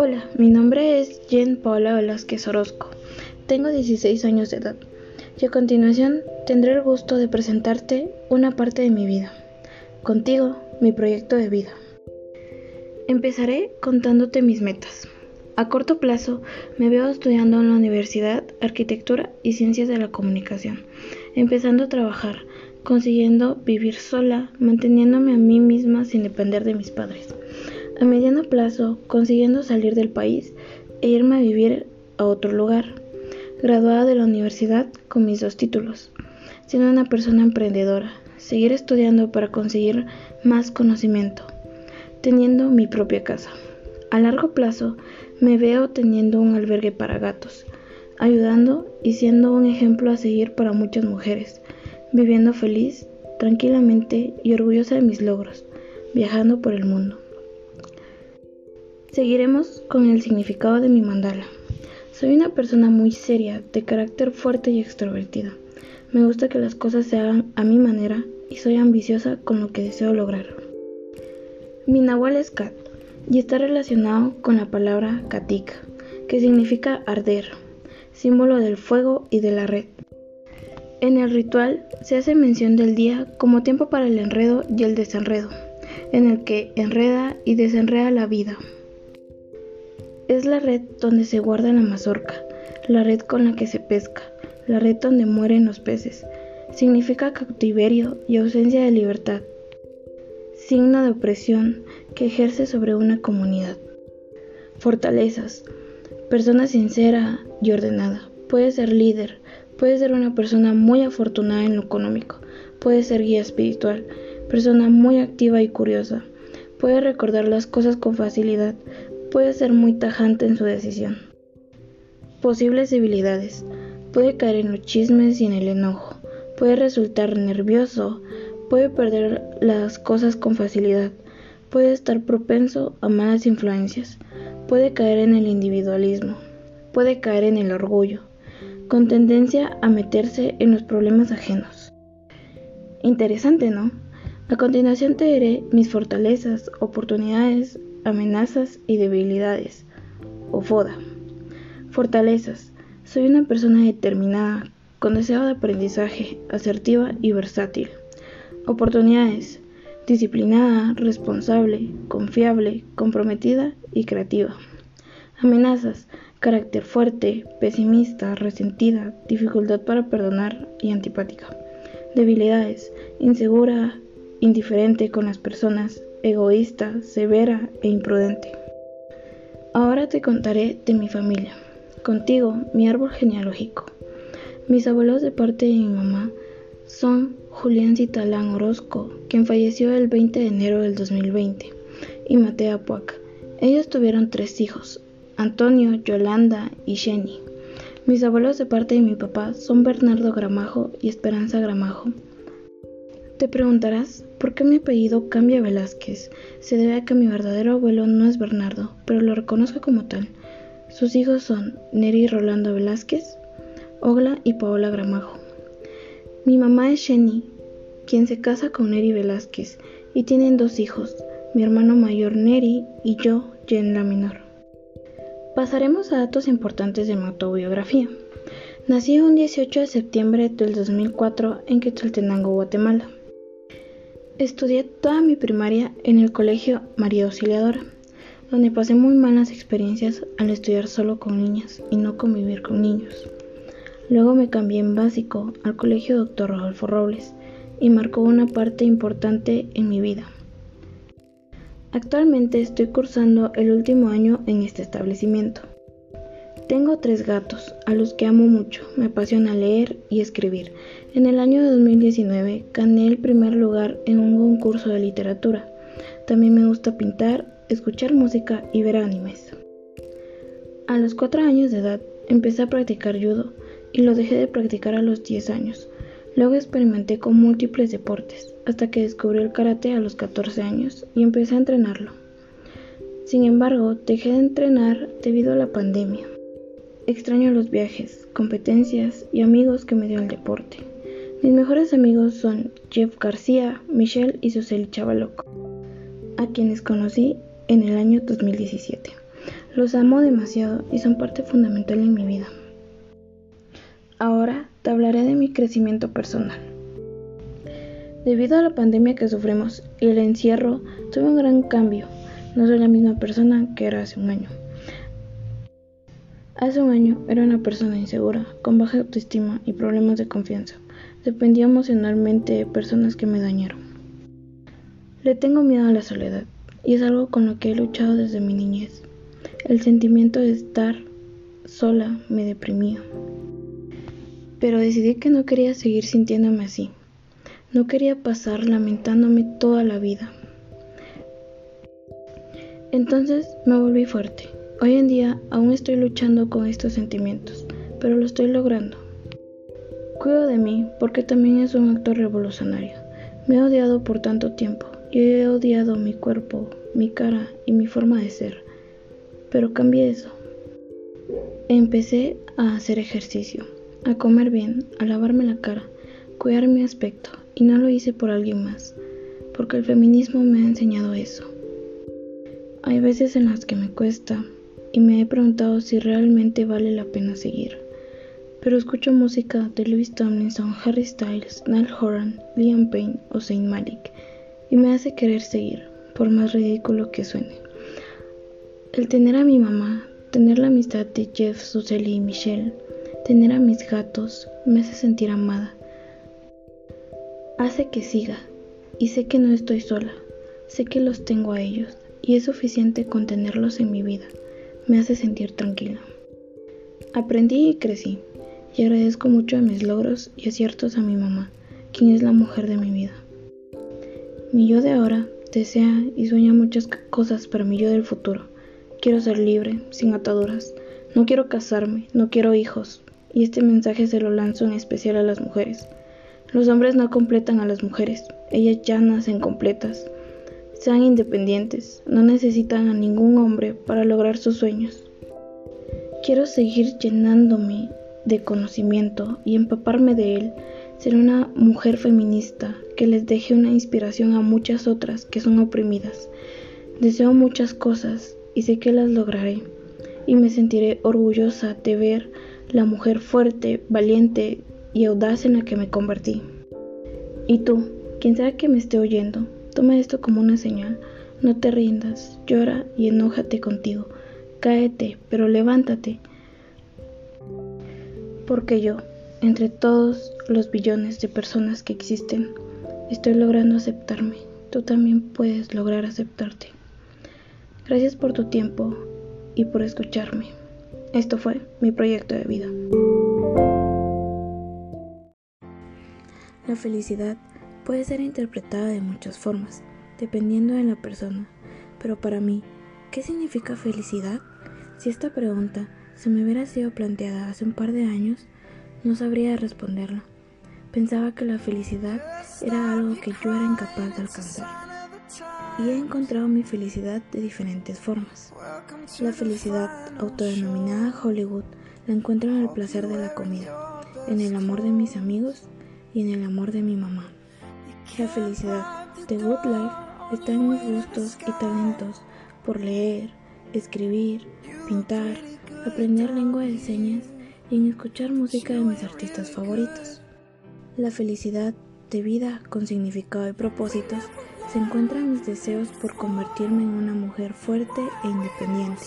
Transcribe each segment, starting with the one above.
Hola, mi nombre es Jen Paula Velázquez Orozco. Tengo 16 años de edad y a continuación tendré el gusto de presentarte una parte de mi vida. Contigo, mi proyecto de vida. Empezaré contándote mis metas. A corto plazo me veo estudiando en la universidad Arquitectura y Ciencias de la Comunicación, empezando a trabajar, consiguiendo vivir sola, manteniéndome a mí misma sin depender de mis padres. A mediano plazo, consiguiendo salir del país e irme a vivir a otro lugar, graduada de la universidad con mis dos títulos, siendo una persona emprendedora, seguir estudiando para conseguir más conocimiento, teniendo mi propia casa. A largo plazo, me veo teniendo un albergue para gatos, ayudando y siendo un ejemplo a seguir para muchas mujeres, viviendo feliz, tranquilamente y orgullosa de mis logros, viajando por el mundo. Seguiremos con el significado de mi mandala. Soy una persona muy seria, de carácter fuerte y extrovertida. Me gusta que las cosas se hagan a mi manera y soy ambiciosa con lo que deseo lograr. Mi nahual es Kat y está relacionado con la palabra Katik, que significa arder, símbolo del fuego y de la red. En el ritual se hace mención del día como tiempo para el enredo y el desenredo, en el que enreda y desenreda la vida. Es la red donde se guarda la mazorca, la red con la que se pesca, la red donde mueren los peces. Significa cautiverio y ausencia de libertad. Signo de opresión que ejerce sobre una comunidad. Fortalezas. Persona sincera y ordenada. Puede ser líder, puede ser una persona muy afortunada en lo económico, puede ser guía espiritual, persona muy activa y curiosa, puede recordar las cosas con facilidad, Puede ser muy tajante en su decisión. Posibles debilidades. Puede caer en los chismes y en el enojo. Puede resultar nervioso. Puede perder las cosas con facilidad. Puede estar propenso a malas influencias. Puede caer en el individualismo. Puede caer en el orgullo, con tendencia a meterse en los problemas ajenos. Interesante, ¿no? A continuación te diré mis fortalezas, oportunidades, amenazas y debilidades, o FODA. Fortalezas. Soy una persona determinada, con deseo de aprendizaje, asertiva y versátil. Oportunidades. Disciplinada, responsable, confiable, comprometida y creativa. Amenazas. Carácter fuerte, pesimista, resentida, dificultad para perdonar y antipática. Debilidades. Insegura, indiferente con las personas, egoísta, severa e imprudente. Ahora te contaré de mi familia. Contigo, mi árbol genealógico. Mis abuelos de parte de mi mamá son Julián Citalán Orozco, quien falleció el 20 de enero del 2020, y Matea Puac. Ellos tuvieron tres hijos, Antonio, Yolanda y Jenny. Mis abuelos de parte de mi papá son Bernardo Gramajo y Esperanza Gramajo. Te preguntarás, ¿por qué mi apellido cambia Velázquez? Se debe a que mi verdadero abuelo no es Bernardo, pero lo reconozco como tal. Sus hijos son Neri Rolando Velázquez, Ogla y Paola Gramajo. Mi mamá es Jenny, quien se casa con Neri Velázquez, y tienen dos hijos, mi hermano mayor Neri y yo, Jen la menor. Pasaremos a datos importantes de mi autobiografía. Nací un 18 de septiembre del 2004 en Quetzaltenango, Guatemala. Estudié toda mi primaria en el colegio María Auxiliadora, donde pasé muy malas experiencias al estudiar solo con niñas y no convivir con niños. Luego me cambié en básico al colegio Dr. Rodolfo Robles y marcó una parte importante en mi vida. Actualmente estoy cursando el último año en este establecimiento. Tengo tres gatos, a los que amo mucho. Me apasiona leer y escribir. En el año 2019 gané el primer lugar en un concurso de literatura. También me gusta pintar, escuchar música y ver animes. A los cuatro años de edad empecé a practicar judo y lo dejé de practicar a los 10 años. Luego experimenté con múltiples deportes hasta que descubrí el karate a los 14 años y empecé a entrenarlo. Sin embargo, dejé de entrenar debido a la pandemia. Extraño los viajes, competencias y amigos que me dio el deporte. Mis mejores amigos son Jeff García, Michelle y Suseli Chavaloco, a quienes conocí en el año 2017. Los amo demasiado y son parte fundamental en mi vida. Ahora te hablaré de mi crecimiento personal. Debido a la pandemia que sufrimos y el encierro, tuve un gran cambio. No soy la misma persona que era hace un año. Hace un año era una persona insegura, con baja autoestima y problemas de confianza. Dependía emocionalmente de personas que me dañaron. Le tengo miedo a la soledad y es algo con lo que he luchado desde mi niñez. El sentimiento de estar sola me deprimía. Pero decidí que no quería seguir sintiéndome así. No quería pasar lamentándome toda la vida. Entonces me volví fuerte. Hoy en día aún estoy luchando con estos sentimientos, pero lo estoy logrando. Cuido de mí porque también es un acto revolucionario. Me he odiado por tanto tiempo y he odiado mi cuerpo, mi cara y mi forma de ser. Pero cambié eso. Empecé a hacer ejercicio, a comer bien, a lavarme la cara, cuidar mi aspecto y no lo hice por alguien más, porque el feminismo me ha enseñado eso. Hay veces en las que me cuesta y me he preguntado si realmente vale la pena seguir. Pero escucho música de Louis Tomlinson, Harry Styles, Niall Horan, Liam Payne o Saint Malik y me hace querer seguir, por más ridículo que suene. El tener a mi mamá, tener la amistad de Jeff, Suseli y Michelle, tener a mis gatos, me hace sentir amada. Hace que siga y sé que no estoy sola, sé que los tengo a ellos y es suficiente con tenerlos en mi vida me hace sentir tranquila. Aprendí y crecí, y agradezco mucho a mis logros y aciertos a mi mamá, quien es la mujer de mi vida. Mi yo de ahora desea y sueña muchas cosas para mi yo del futuro. Quiero ser libre, sin ataduras. No quiero casarme, no quiero hijos. Y este mensaje se lo lanzo en especial a las mujeres. Los hombres no completan a las mujeres, ellas ya nacen completas. Sean independientes, no necesitan a ningún hombre para lograr sus sueños. Quiero seguir llenándome de conocimiento y empaparme de él, ser una mujer feminista que les deje una inspiración a muchas otras que son oprimidas. Deseo muchas cosas y sé que las lograré y me sentiré orgullosa de ver la mujer fuerte, valiente y audaz en la que me convertí. Y tú, quien sea que me esté oyendo, Toma esto como una señal. No te rindas, llora y enójate contigo. Cáete, pero levántate. Porque yo, entre todos los billones de personas que existen, estoy logrando aceptarme. Tú también puedes lograr aceptarte. Gracias por tu tiempo y por escucharme. Esto fue mi proyecto de vida. La felicidad puede ser interpretada de muchas formas, dependiendo de la persona. Pero para mí, ¿qué significa felicidad? Si esta pregunta se me hubiera sido planteada hace un par de años, no sabría responderla. Pensaba que la felicidad era algo que yo era incapaz de alcanzar. Y he encontrado mi felicidad de diferentes formas. La felicidad, autodenominada Hollywood, la encuentro en el placer de la comida, en el amor de mis amigos y en el amor de mi mamá. La felicidad de Good Life está en mis gustos y talentos por leer, escribir, pintar, aprender lengua de señas y en escuchar música de mis artistas favoritos. La felicidad de vida con significado y propósitos se encuentra en mis deseos por convertirme en una mujer fuerte e independiente,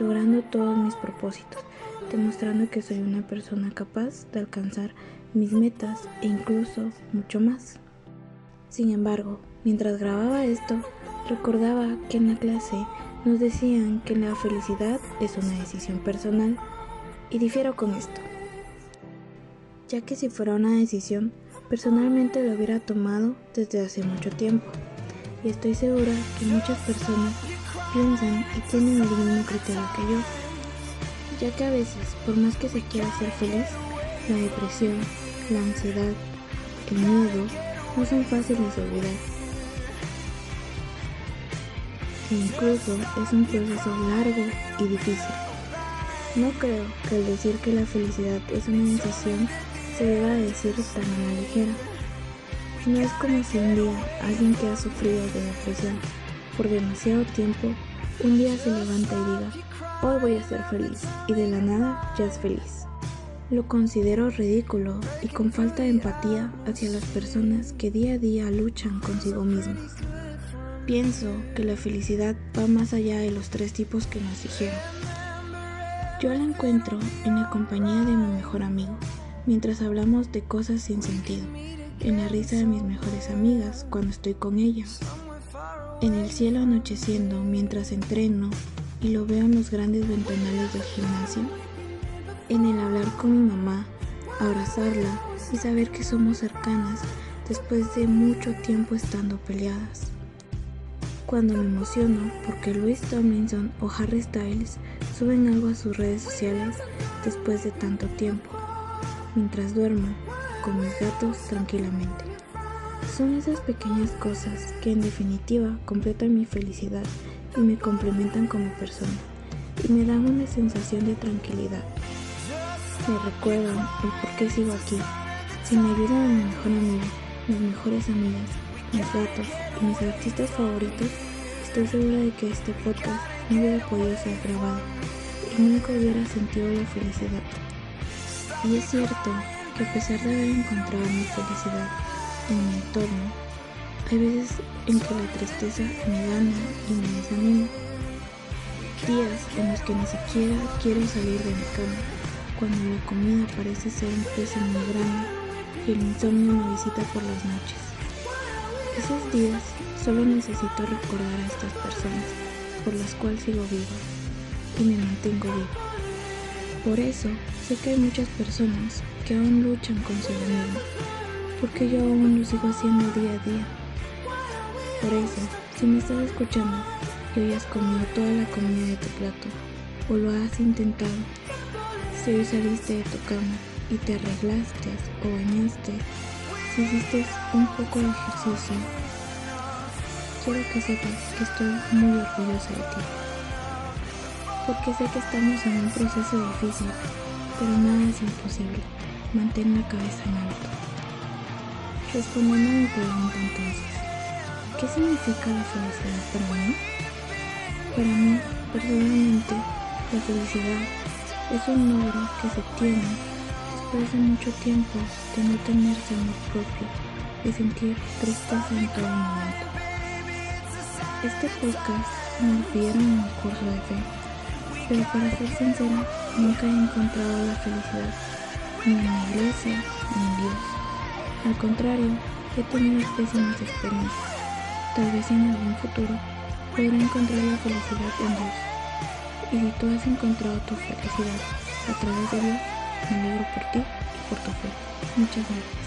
logrando todos mis propósitos, demostrando que soy una persona capaz de alcanzar mis metas e incluso mucho más. Sin embargo, mientras grababa esto, recordaba que en la clase nos decían que la felicidad es una decisión personal y difiero con esto, ya que si fuera una decisión, personalmente lo hubiera tomado desde hace mucho tiempo. Y estoy segura que muchas personas piensan y tienen el mismo criterio que yo, ya que a veces, por más que se quiera ser feliz, la depresión, la ansiedad, el miedo, no son fáciles de olvidar. E incluso es un proceso largo y difícil. No creo que al decir que la felicidad es una decisión se deba decir tan a la ligera. No es como si un día alguien que ha sufrido de depresión por demasiado tiempo un día se levanta y diga, hoy voy a ser feliz y de la nada ya es feliz. Lo considero ridículo y con falta de empatía hacia las personas que día a día luchan consigo mismas. Pienso que la felicidad va más allá de los tres tipos que nos dijeron. Yo la encuentro en la compañía de mi mejor amigo, mientras hablamos de cosas sin sentido, en la risa de mis mejores amigas cuando estoy con ella, en el cielo anocheciendo mientras entreno y lo veo en los grandes ventanales del gimnasio, en el hablar con mi mamá, abrazarla y saber que somos cercanas después de mucho tiempo estando peleadas cuando me emociono porque Luis Tomlinson o Harry Styles suben algo a sus redes sociales después de tanto tiempo, mientras duermo con mis gatos tranquilamente. Son esas pequeñas cosas que en definitiva completan mi felicidad y me complementan como persona y me dan una sensación de tranquilidad. Me recuerdan el por qué sigo aquí. Sin la ayuda de mi mejor amigo, mis mejores amigas, mis gatos y mis artistas favoritos, estoy segura de que este podcast no hubiera podido ser grabado y nunca hubiera sentido la felicidad. Y es cierto que a pesar de haber encontrado mi felicidad en mi entorno, hay veces en que la tristeza me gana y me desanima. Días en los que ni siquiera quiero salir de mi cama, cuando la comida parece ser un peso muy grande y el insomnio me visita por las noches. Esos días solo necesito recordar a estas personas por las cuales sigo viva y me mantengo viva. Por eso sé que hay muchas personas que aún luchan consigo mismas, porque yo aún lo sigo haciendo día a día. Por eso, si me estás escuchando y hoy has comido toda la comida de tu plato o lo has intentado, si hoy saliste de tu cama y te arreglaste o bañaste, si hiciste un poco de ejercicio, quiero que sepas que estoy muy orgullosa de ti. Porque sé que estamos en un proceso difícil, pero nada es imposible. Mantén la cabeza en alto. Respondiendo a mi pregunta entonces, ¿qué significa la felicidad para mí? Para mí, personalmente, la felicidad es un logro que se tiene después de mucho tiempo de no tenerse amor propio y sentir tristeza en todo momento. Este podcast me lo pidieron en el curso de fe, pero para ser sincera, nunca he encontrado la felicidad ni en la iglesia ni en Dios. Al contrario, he tenido pésimas experiencias. Tal vez en algún futuro podré encontrar la felicidad en Dios. Y si tú has encontrado tu felicidad a través de Dios, me alegro por ti y por tu fe. Muchas gracias.